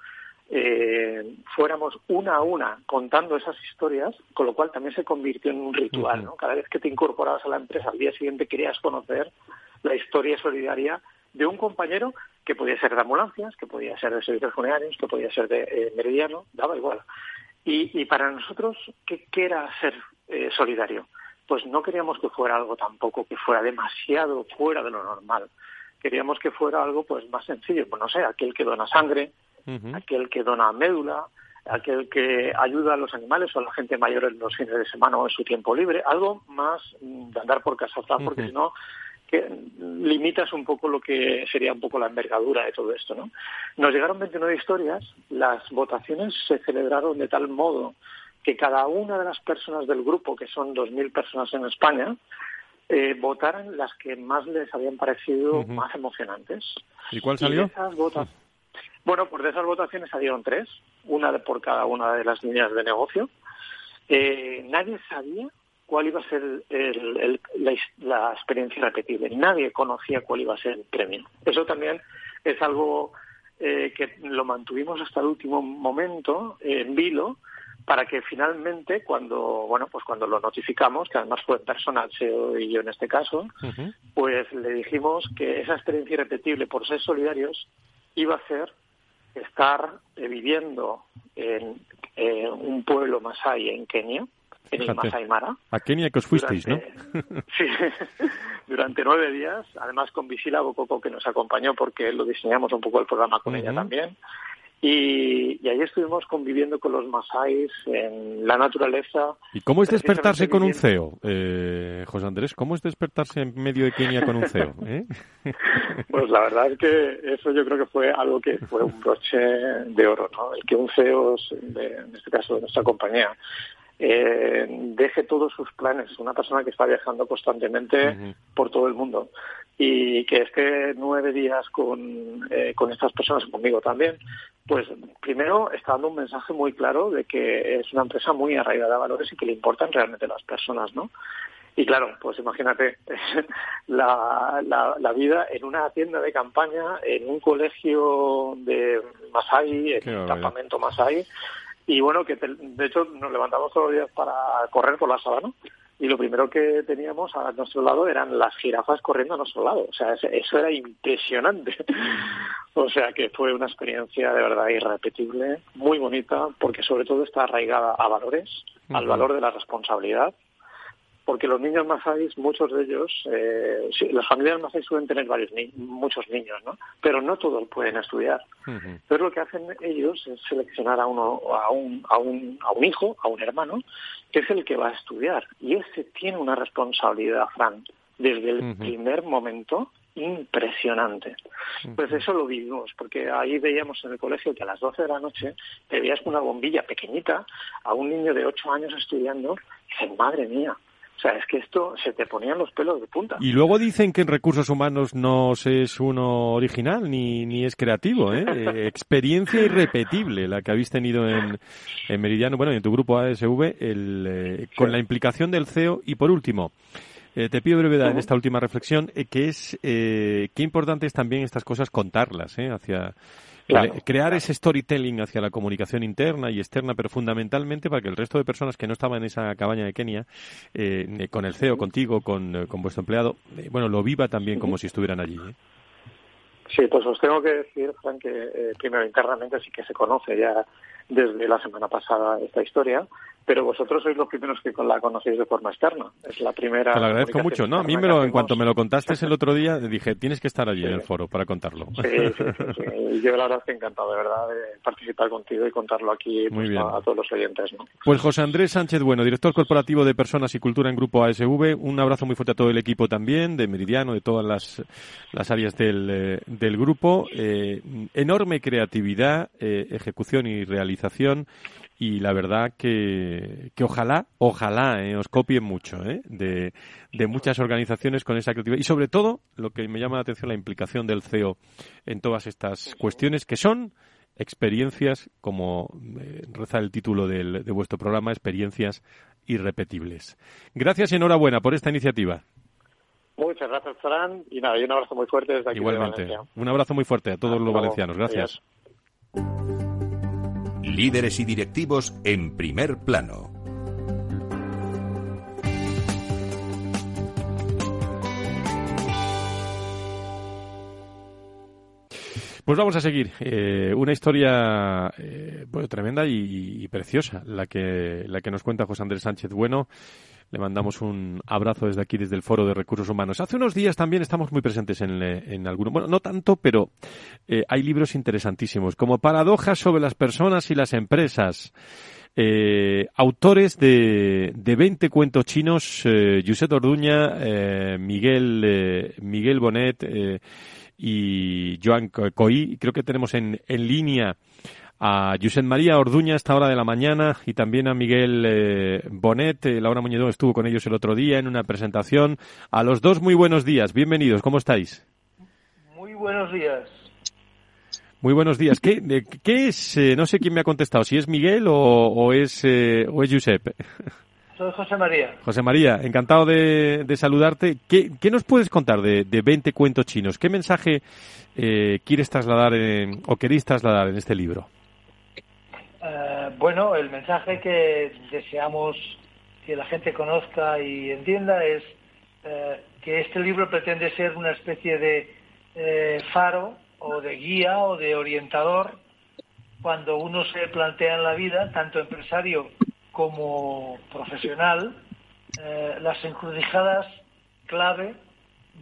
eh, fuéramos una a una contando esas historias, con lo cual también se convirtió en un ritual, ¿no? Cada vez que te incorporabas a la empresa, al día siguiente querías conocer la historia solidaria de un compañero que podía ser de ambulancias, que podía ser de servicios funerarios, que podía ser de eh, meridiano, daba igual. Y, para nosotros, ¿qué, era ser eh, solidario? Pues no queríamos que fuera algo tampoco que fuera demasiado fuera de lo normal. Queríamos que fuera algo pues más sencillo, pues no sé, aquel que dona sangre, aquel que dona médula, aquel que ayuda a los animales o a la gente mayor en los fines de semana o en su tiempo libre, algo más de andar por casa, porque si no que limitas un poco lo que sería un poco la envergadura de todo esto, ¿no? Nos llegaron 29 historias, las votaciones se celebraron de tal modo que cada una de las personas del grupo, que son 2.000 personas en España, eh, votaran las que más les habían parecido más emocionantes. ¿Y cuál salió? esas Bueno, pues de esas votaciones salieron tres, una por cada una de las líneas de negocio. Eh, nadie sabía cuál iba a ser la, experiencia repetible. Nadie conocía cuál iba a ser el premio. Eso también es algo eh, que lo mantuvimos hasta el último momento en vilo para que finalmente cuando bueno pues cuando lo notificamos que además fue personal CEO y yo en este caso pues le dijimos que esa experiencia irrepetible por ser solidarios iba a ser estar viviendo en un pueblo masái en Kenia en el Masai Mara. A Kenia que os fuisteis, ¿no? (laughs) sí, (laughs) durante nueve días, además con Visila Bococo que nos acompañó porque lo diseñamos un poco el programa con ella también. Y, ahí estuvimos conviviendo con los masáis en la naturaleza. ¿Y cómo es despertarse con un CEO, eh, José Andrés? ¿Cómo es despertarse en medio de Kenia con un CEO? (laughs) Eh? Pues la verdad es que eso yo creo que fue algo que fue un broche de oro, ¿no? El que un CEO, en este caso de nuestra compañía, eh, deje todos sus planes. Una persona que está viajando constantemente por todo el mundo y que esté nueve días con, eh, con estas personas, conmigo también, pues primero está dando un mensaje muy claro de que es una empresa muy arraigada a valores y que le importan realmente las personas, ¿no? Y claro, pues imagínate (laughs) la, la, vida en una tienda de campaña, en un colegio de Masai, en un campamento Masai, y bueno, que de hecho nos levantamos todos los días para correr por la sabana y lo primero que teníamos a nuestro lado eran las jirafas corriendo a nuestro lado. O sea, eso era impresionante. (laughs) o sea, que fue una experiencia de verdad irrepetible, muy bonita, porque sobre todo está arraigada a valores, al valor de la responsabilidad, porque los niños masáis, muchos de ellos, eh, las familias masáis suelen tener varios muchos niños, ¿no? Pero no todos pueden estudiar. Entonces lo que hacen ellos es seleccionar a uno, a un, a un, a un hijo, a un hermano, que es el que va a estudiar. Y ese tiene una responsabilidad, Fran, desde el primer momento impresionante. Pues eso lo vivimos, porque ahí veíamos en el colegio que a las 12 de la noche te veías con una bombilla pequeñita a un niño de 8 años estudiando y dices, madre mía, o sea, es que esto se te ponían los pelos de punta. Y luego dicen que en recursos humanos no es uno original ni, ni es creativo, ¿eh? (laughs) eh experiencia irrepetible la que habéis tenido en, en Meridiano, bueno, en tu grupo ASV, el, eh, con la implicación del CEO. Y por último, eh, te pido brevedad en esta última reflexión, que es qué importante es también estas cosas contarlas hacia crear ese storytelling hacia la comunicación interna y externa, pero fundamentalmente para que el resto de personas que no estaban en esa cabaña de Kenia, eh, con el CEO, contigo, con, eh, con vuestro empleado, eh, bueno, lo viva también como si estuvieran allí. Sí, pues os tengo que decir, Frank, que primero internamente sí que se conoce ya desde la semana pasada esta historia, pero vosotros sois los primeros que la conocéis de forma externa. Es la primera. Te lo agradezco mucho, ¿no? A mí, me lo, en cuanto me lo contaste el otro día, dije, tienes que estar allí en el foro para contarlo. Sí, sí, sí, Yo la verdad estoy encantado, de verdad, de participar contigo y contarlo aquí pues, A, todos los oyentes, ¿no? Pues José Andrés Sánchez Bueno, director corporativo de Personas y Cultura en Grupo ASV, un abrazo muy fuerte a todo el equipo también, de Meridiano, de todas las, las áreas del, eh, del grupo. Eh, enorme creatividad, eh, ejecución y realización y la verdad que, que ojalá, ojalá eh, os copien mucho eh, de, de, muchas organizaciones con esa creatividad y sobre todo lo que me llama la atención la implicación del CEO en todas estas cuestiones que son experiencias, como eh, reza el título del, de vuestro programa, experiencias irrepetibles. Gracias y enhorabuena por esta iniciativa. Muchas gracias, Fran. Y nada, y un abrazo muy fuerte desde aquí. Igualmente. un abrazo muy fuerte a todos los valencianos. Gracias. Líderes y directivos en primer plano. Pues vamos a seguir. Eh, una historia eh, tremenda y, preciosa, la que, la que nos cuenta José Andrés Sánchez Bueno le mandamos un abrazo desde aquí, desde el Foro de Recursos Humanos. Hace unos días también estamos muy presentes en, en algunos, bueno, no tanto, pero eh, hay libros interesantísimos, como Paradojas sobre las personas y las empresas. Eh, autores de, de 20 cuentos chinos, eh, Josep Orduña, eh, Miguel, eh, Miguel Bonet eh, y Joan Coy. Creo que tenemos en, en línea a Josep María Orduña a esta hora de la mañana y también a Miguel eh, Bonet. Eh, Laura Muñedón estuvo con ellos el otro día en una presentación. A los dos, muy buenos días. Bienvenidos. ¿Cómo estáis? Muy buenos días. Muy buenos días. ¿Qué, qué es? Eh, no sé quién me ha contestado, si es Miguel o, es, o es Josep. Soy José María. José María, encantado de, saludarte. ¿Qué, ¿Qué, nos puedes contar de, de 20 cuentos chinos? ¿Qué mensaje quieres trasladar o queréis trasladar en este libro? Eh, bueno, el mensaje que deseamos que la gente conozca y entienda es eh, que este libro pretende ser una especie de eh, faro o de guía o de orientador cuando uno se plantea en la vida, tanto empresario como profesional, las encrucijadas clave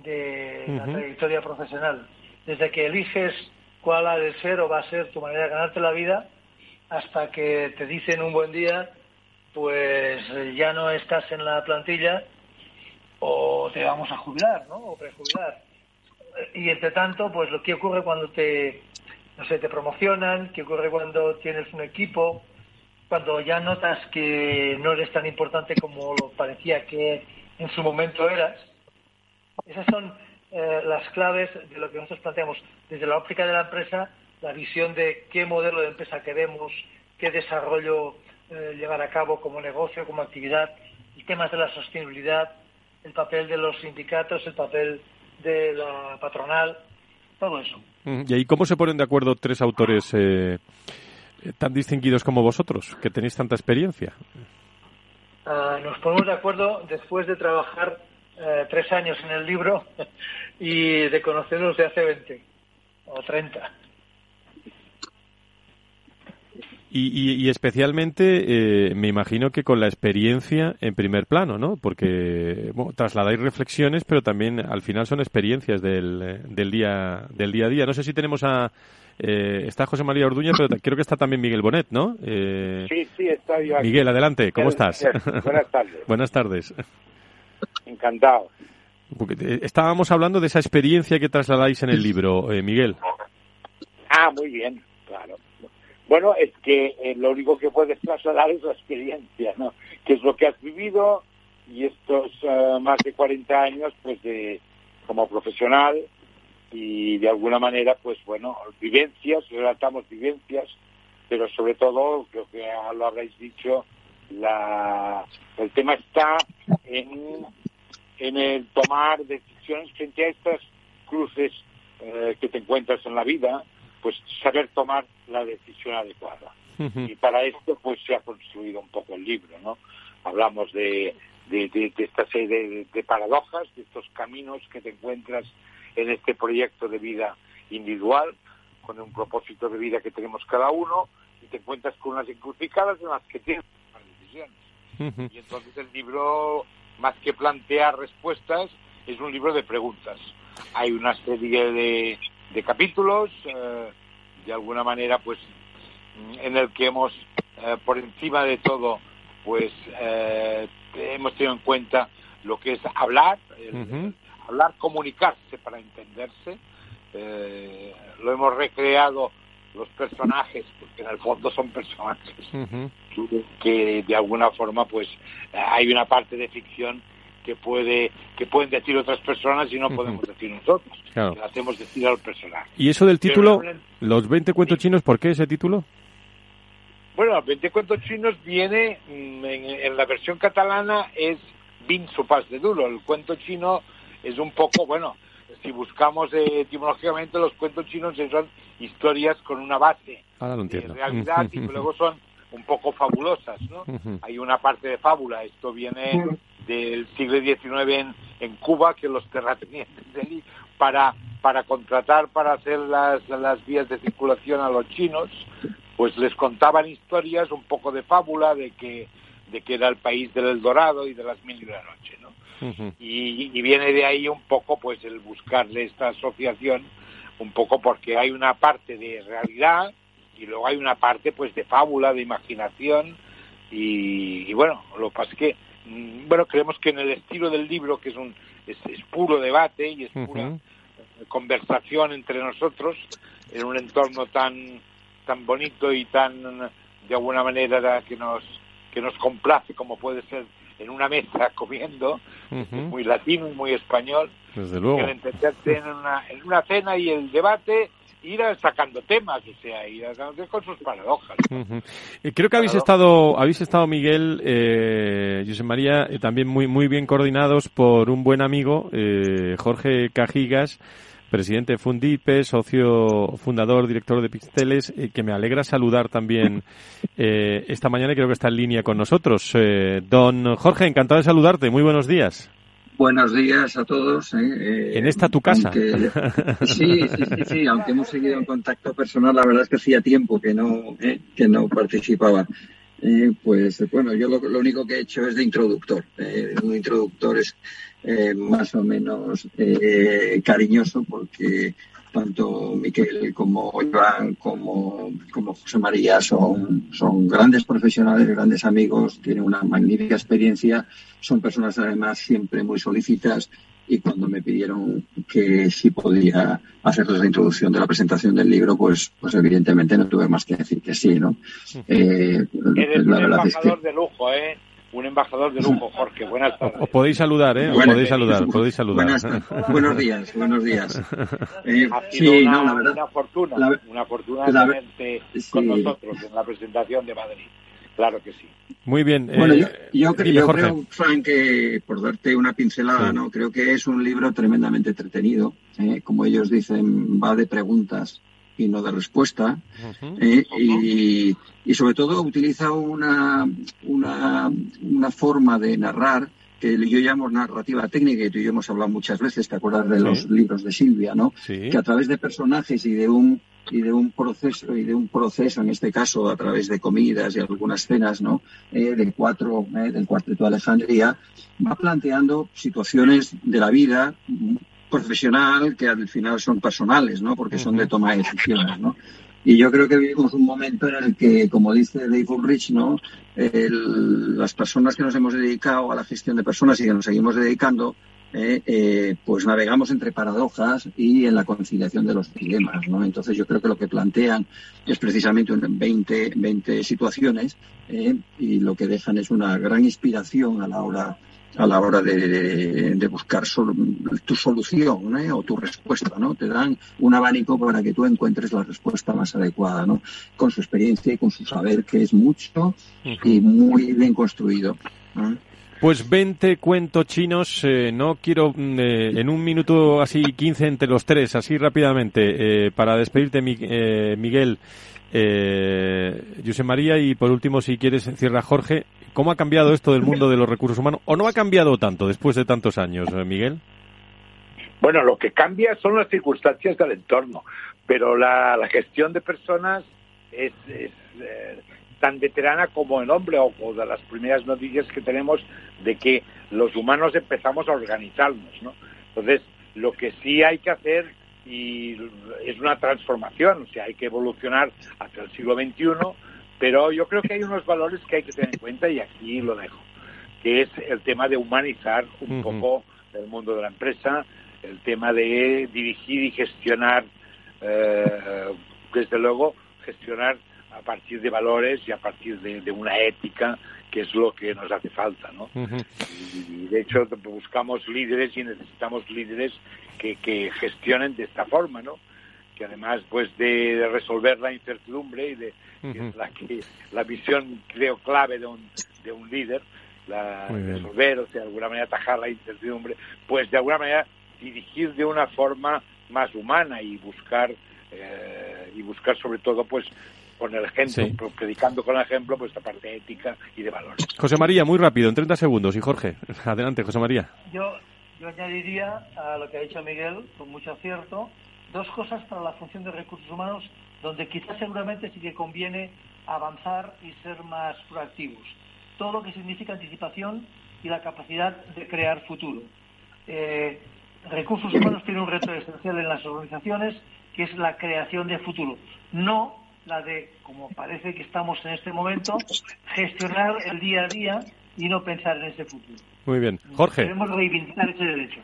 de la trayectoria profesional. Desde que eliges cuál ha de ser o va a ser tu manera de ganarte la vida, hasta que te dicen un buen día, pues eh, ya no estás en la plantilla o te vamos a jubilar, ¿no? O prejubilar. Y entre tanto, pues lo que ocurre cuando te, no sé, te promocionan, qué ocurre cuando tienes un equipo, cuando ya notas que no eres tan importante como lo parecía que en su momento eras. Esas son eh, las claves de lo que nosotros planteamos desde la óptica de la empresa la visión de qué modelo de empresa queremos, qué desarrollo eh, llevar a cabo como negocio, como actividad, y temas de la sostenibilidad, el papel de los sindicatos, el papel de la patronal, todo eso. ¿Y ahí cómo se ponen de acuerdo tres autores eh, tan distinguidos como vosotros, que tenéis tanta experiencia? Ah, nos ponemos de acuerdo después de trabajar eh, tres años en el libro (laughs) y de conocernos de hace 20 o 30. Y, especialmente, eh, me imagino que con la experiencia en primer plano, ¿no? Porque bueno, trasladáis reflexiones, pero también al final son experiencias del, del, día, del día a día. No sé si tenemos a... Eh, está José María Orduña, pero creo que está también Miguel Bonet, ¿no? Eh, sí, sí, está yo Miguel, adelante, ¿cómo estás? Buenas tardes. (laughs) Buenas tardes. Encantado. estábamos hablando de esa experiencia que trasladáis en el libro, Miguel. Ah, muy bien, claro. Bueno, es que eh, lo único que puedes trasladar es la experiencia, ¿no? Que es lo que has vivido y estos eh, más de 40 años, pues, de, como profesional y de alguna manera, pues, bueno, vivencias, relatamos vivencias, pero sobre todo, creo que lo habréis dicho, la, el tema está en, en el tomar decisiones frente a estas cruces eh, que te encuentras en la vida, pues saber tomar la decisión adecuada. Y para esto pues se ha construido un poco el libro, ¿no? Hablamos de, de, esta serie de, paradojas, de estos caminos que te encuentras en este proyecto de vida individual, con un propósito de vida que tenemos cada uno, y te encuentras con unas encrucijadas en las que tienes unas decisiones. Y entonces el libro, más que plantear respuestas, es un libro de preguntas. Hay una serie de, de capítulos, eh, de alguna manera, pues, en el que hemos, eh, por encima de todo, pues, eh, hemos tenido en cuenta lo que es hablar, hablar, comunicarse para entenderse. lo hemos recreado los personajes, porque en el fondo son personajes, que de alguna forma, pues, hay una parte de ficción que puede que pueden decir otras personas y no podemos decir nosotros. Claro. Que hacemos decir al personaje. ¿Y eso del título, los 20 cuentos chinos, por qué ese título? Bueno, los 20 cuentos chinos viene, mm, en, la versión catalana es Bin su pas de duro. El cuento chino es un poco, bueno, si buscamos etimológicamente, los cuentos chinos son historias con una base de realidad y (laughs) luego son un poco fabulosas, ¿no? Hay una parte de fábula, esto viene del siglo XIX en, Cuba, que los terratenientes de allí, para, para contratar, para hacer las, las vías de circulación a los chinos, pues les contaban historias, un poco de fábula, de que, de que era el país del Eldorado y de las mil y una y, y, viene de ahí un poco, pues, el buscarle esta asociación, un poco porque hay una parte de realidad y luego hay una parte, pues, de fábula, de imaginación, y, y bueno, lo que pasa es que Mm, bueno, creemos que en el estilo del libro, que es un es, puro debate y es pura conversación entre nosotros, en un entorno tan tan bonito y tan de alguna manera que nos que nos complace como puede ser en una mesa (laughs) comiendo, muy latino y muy español, Desde luego. el entenderse en una, en una cena y el debate ir sacando temas, o sea, ir con sus paradojas. Creo que habéis estado, habéis estado Miguel, eh, José María, eh, también muy muy bien coordinados por un buen amigo, eh, Jorge Cajigas, presidente de Fundipe, socio fundador, director de Pixteles, eh, que me alegra saludar también (laughs) eh, esta mañana y creo que está en línea con nosotros. don Jorge, encantado de saludarte. Muy buenos días. Buenos días a todos. ¿eh? Eh, en esta tu casa. sí, sí, sí, aunque hemos seguido en contacto personal, la verdad es que hacía tiempo que no, ¿eh? que no participaba. pues bueno, yo lo, único que he hecho es de introductor. un introductor es más o menos cariñoso porque tanto Miquel como Iván como, como José María son, son grandes profesionales, grandes amigos, tienen una magnífica experiencia, son personas además siempre muy solicitas y cuando me pidieron que si podía hacerles la introducción de la presentación del libro, pues, pues evidentemente no tuve más que decir que sí, ¿no? Eh, la verdad es que... de lujo, ¿eh? Un embajador de lujo, Jorge. Buenas tardes. Os podéis saludar, ¿eh? Os podéis saludar, podéis saludar. buenos días, buenos días. Eh, ha sido sí, una, no, la verdad, una fortuna, una fortuna realmente con nosotros en la presentación de Madrid. Claro que sí. Muy bien. Bueno, yo, eh, yo, creo, Frank, que por darte una pincelada, ¿no? Creo que es un libro tremendamente entretenido. ¿eh? Como ellos dicen, va de preguntas y no de respuesta. Eh, y, y, sobre todo utiliza una, una, una, forma de narrar que yo llamo narrativa técnica, y tú y yo hemos hablado muchas veces, ¿te acuerdas de los libros de Silvia, no? Que a través de personajes y de un y de un proceso y de un proceso en este caso a través de comidas y algunas cenas no eh, de cuatro eh, del cuarteto de Alejandría va planteando situaciones de la vida profesional que al final son personales, ¿no? Porque son de toma de decisiones, ¿no? Y yo creo que vivimos un momento en el que, como dice Dave Ulrich, ¿no? las personas que nos hemos dedicado a la gestión de personas y que nos seguimos dedicando, eh, eh, pues navegamos entre paradojas y en la conciliación de los dilemas, ¿no? Entonces yo creo que lo que plantean es precisamente 20, 20 situaciones eh, y lo que dejan es una gran inspiración a la hora a la hora de, buscar tu solución ¿eh? o tu respuesta, ¿no? Te dan un abanico para que tú encuentres la respuesta más adecuada, ¿no? Con su experiencia y con su saber, que es mucho y muy bien construido. Pues 20 cuentos chinos, eh, no quiero mm, eh, en un minuto así 15 entre los tres, así rápidamente, eh, para despedirte Miguel, José María y por último si quieres cierra Jorge, ¿cómo ha cambiado esto del mundo de los recursos humanos o no ha cambiado tanto después de tantos años, Miguel? Bueno, lo que cambia son las circunstancias del entorno, pero la, gestión de personas es, tan veterana como el hombre o, de las primeras noticias que tenemos de que los humanos empezamos a organizarnos, ¿no? Entonces, lo que sí hay que hacer y es una transformación, o sea, hay que evolucionar hacia el siglo XXI, pero yo creo que hay unos valores que hay que tener en cuenta y aquí lo dejo, que es el tema de humanizar un poco el mundo de la empresa, el tema de dirigir y gestionar, eh, desde luego, gestionar a partir de valores y a partir de, una ética que es lo que nos hace falta, ¿no? y, de hecho buscamos líderes y necesitamos líderes que, que gestionen de esta forma, ¿no? Que además, pues, de, resolver la incertidumbre y de la que la visión creo clave de un, de un líder, la resolver, o sea, de alguna manera atajar la incertidumbre, pues de alguna manera dirigir de una forma más humana y buscar eh, y buscar sobre todo pues con el ejemplo, predicando con el ejemplo, pues esta parte ética y de valores. José María, muy rápido, en 30 segundos. Y Jorge, (laughs) adelante, José María. Yo, yo añadiría a lo que ha dicho Miguel, con mucho acierto, dos cosas para la función de recursos humanos donde quizás seguramente sí que conviene avanzar y ser más proactivos. Todo lo que significa anticipación y la capacidad de crear futuro. Eh, recursos humanos tiene un reto esencial en las organizaciones que es la creación de futuro. No la de, como parece que estamos en este momento, gestionar el día a día y no pensar en ese futuro. Muy bien. Jorge. Queremos reivindicar ese derecho.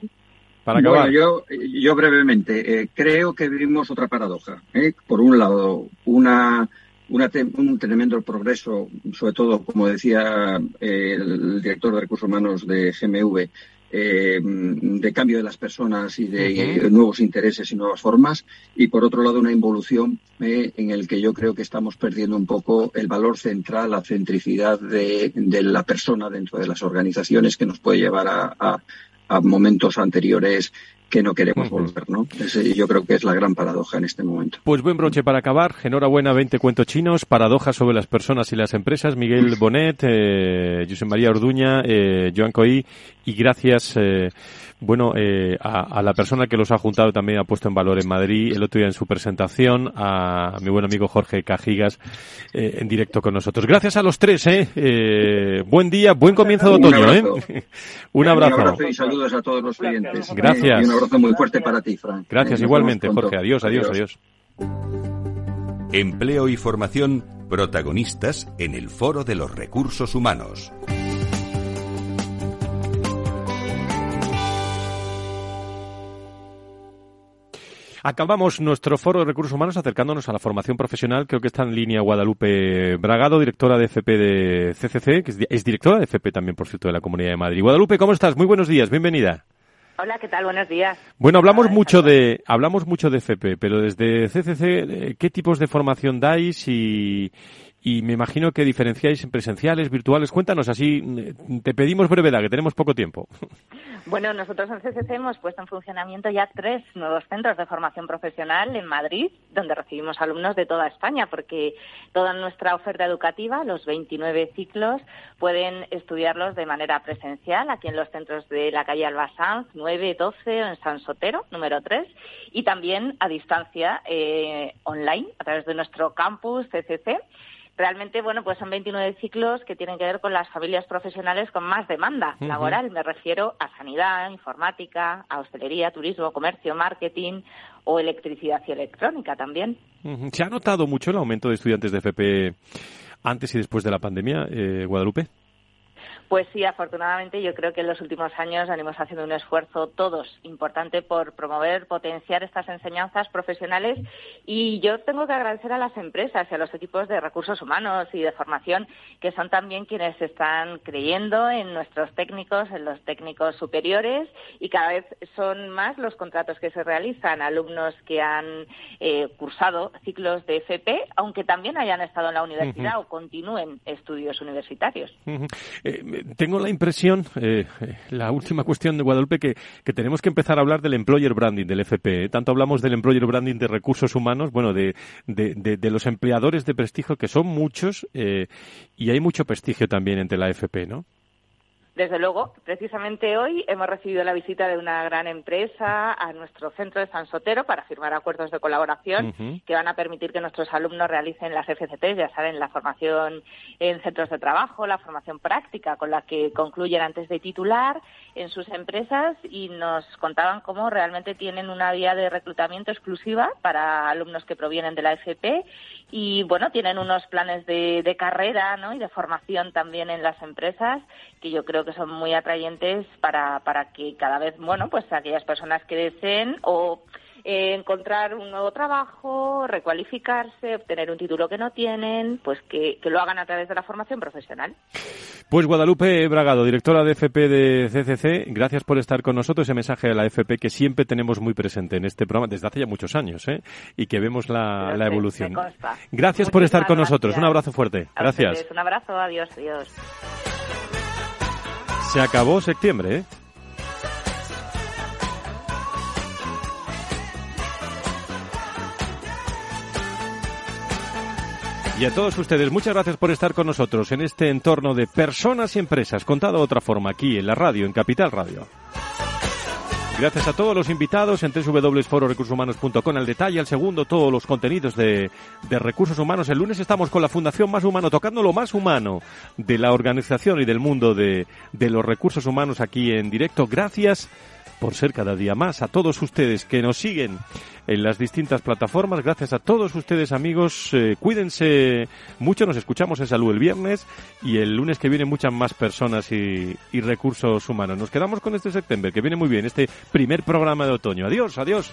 Para acabar. yo, yo brevemente, eh, creo que vivimos otra paradoja. ¿eh? Por un lado, una, un tremendo progreso, sobre todo, como decía eh, el director de Recursos Humanos de GMV, eh, de cambio de las personas y de nuevos intereses y nuevas formas y por otro lado una involución eh, en el que yo creo que estamos perdiendo un poco el valor central, la centricidad de, la persona dentro de las organizaciones que nos puede llevar a momentos anteriores que no queremos volver, ¿no? yo creo que es la gran paradoja en este momento. Pues buen broche para acabar. Enhorabuena, 20 cuentos chinos, paradojas sobre las personas y las empresas. Miguel (laughs) Bonet, eh, José María Orduña, eh, Joan Coy, y gracias eh, bueno, eh, a, la persona que los ha juntado también ha puesto en valor en Madrid el otro día en su presentación, a, mi buen amigo Jorge Cajigas eh, en directo con nosotros. Gracias a los tres, ¿eh? eh buen día, buen comienzo de otoño, ¿eh? (laughs) un abrazo. Un abrazo y saludos a todos los clientes. Gracias. Y un abrazo muy fuerte para ti, Frank. Gracias igualmente, Jorge. adiós, adiós. adiós. Empleo y formación protagonistas en el Foro de los Recursos Humanos. Acabamos nuestro foro de recursos humanos acercándonos a la formación profesional. Creo que está en línea Guadalupe Bragado, directora de FP de CCC, que es, directora de FP también, por cierto, de la Comunidad de Madrid. Guadalupe, ¿cómo estás? Muy buenos días, bienvenida. Hola, ¿qué tal? Buenos días. Bueno, hablamos mucho de hablamos mucho de FP, pero desde CCC, ¿qué tipos de formación dais y, y me imagino que diferenciáis en presenciales, virtuales. Cuéntanos así, te pedimos brevedad, que tenemos poco tiempo. (laughs) Bueno, nosotros en CCC hemos puesto en funcionamiento ya tres nuevos centros de formación profesional en Madrid, donde recibimos alumnos de toda España, porque toda nuestra oferta educativa, los 29 ciclos, pueden estudiarlos de manera presencial aquí en los centros de la calle Albasanz, 9, 12 o en San Sotero, número 3, y también a distancia eh, online a través de nuestro campus CCC realmente, bueno, pues son 29 ciclos que tienen que ver con las familias profesionales con más demanda laboral. Me refiero a sanidad, informática, a hostelería, turismo, comercio, marketing o electricidad y electrónica también. ¿Se ha notado mucho el aumento de estudiantes de FP antes y después de la pandemia, eh, Guadalupe? Pues sí, afortunadamente yo creo que en los últimos años venimos haciendo un esfuerzo todos importante por promover, potenciar estas enseñanzas profesionales. Y yo tengo que agradecer a las empresas y a los equipos de recursos humanos y de formación que son también quienes están creyendo en nuestros técnicos, en los técnicos superiores y cada vez son más los contratos que se realizan, alumnos que han eh, cursado ciclos de FP, aunque también hayan estado en la universidad o continúen estudios universitarios. Eh, tengo la impresión, eh, la última cuestión de Guadalupe, que, que, tenemos que empezar a hablar del employer branding del FP. Tanto hablamos del employer branding de recursos humanos, bueno, de, de, de, los empleadores de prestigio, que son muchos, y hay mucho prestigio también entre la FP, ¿no? Desde luego, precisamente hoy hemos recibido la visita de una gran empresa a nuestro centro de San Sotero para firmar acuerdos de colaboración que van a permitir que nuestros alumnos realicen las FCT, ya saben, la formación en centros de trabajo, la formación práctica con la que concluyen antes de titular en sus empresas y nos contaban cómo realmente tienen una vía de reclutamiento exclusiva para alumnos que provienen de la FP y bueno, tienen unos planes de, de carrera ¿no? y de formación también en las empresas que yo creo que son muy atrayentes para, para que cada vez, bueno, pues aquellas personas que deseen o eh, encontrar un nuevo trabajo, recualificarse, obtener un título que no tienen, pues que, lo hagan a través de la formación profesional. Pues Guadalupe Bragado, directora de FP de CCC, gracias por estar con nosotros. Ese mensaje de la FP que siempre tenemos muy presente en este programa desde hace ya muchos años ¿eh? y que vemos la, evolución. Gracias por estar con nosotros. Un abrazo fuerte. gracias. Un abrazo. Adiós. Adiós. Se acabó septiembre, ¿eh? Y a todos ustedes, muchas gracias por estar con nosotros en este entorno de personas y empresas, contado de otra forma, aquí en la radio, en Capital Radio. Gracias a todos los invitados en www.fororecursoshumanos.com. Al detalle, al segundo, todos los contenidos de, de, recursos humanos. El lunes estamos con la Fundación Más Humano, tocando lo más humano de la organización y del mundo de, de los recursos humanos aquí en directo. Gracias por ser cada día más. A todos ustedes que nos siguen en las distintas plataformas, gracias a todos ustedes amigos, eh, cuídense mucho, nos escuchamos en Salud el viernes y el lunes que viene muchas más personas y, y recursos humanos. Nos quedamos con este septiembre, que viene muy bien, este primer programa de otoño. Adiós, adiós.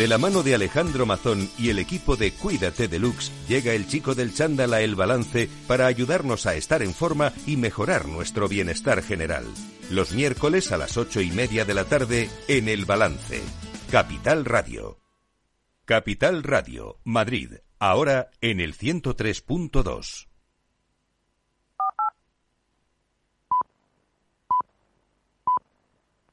De la mano de Alejandro Mazón y el equipo de Cuídate Deluxe, llega el chico del chándal a El Balance para ayudarnos a estar en forma y mejorar nuestro bienestar general. Los miércoles a las ocho y media de la tarde en El Balance. Capital Radio. Capital Radio, Madrid, ahora en el 103.2.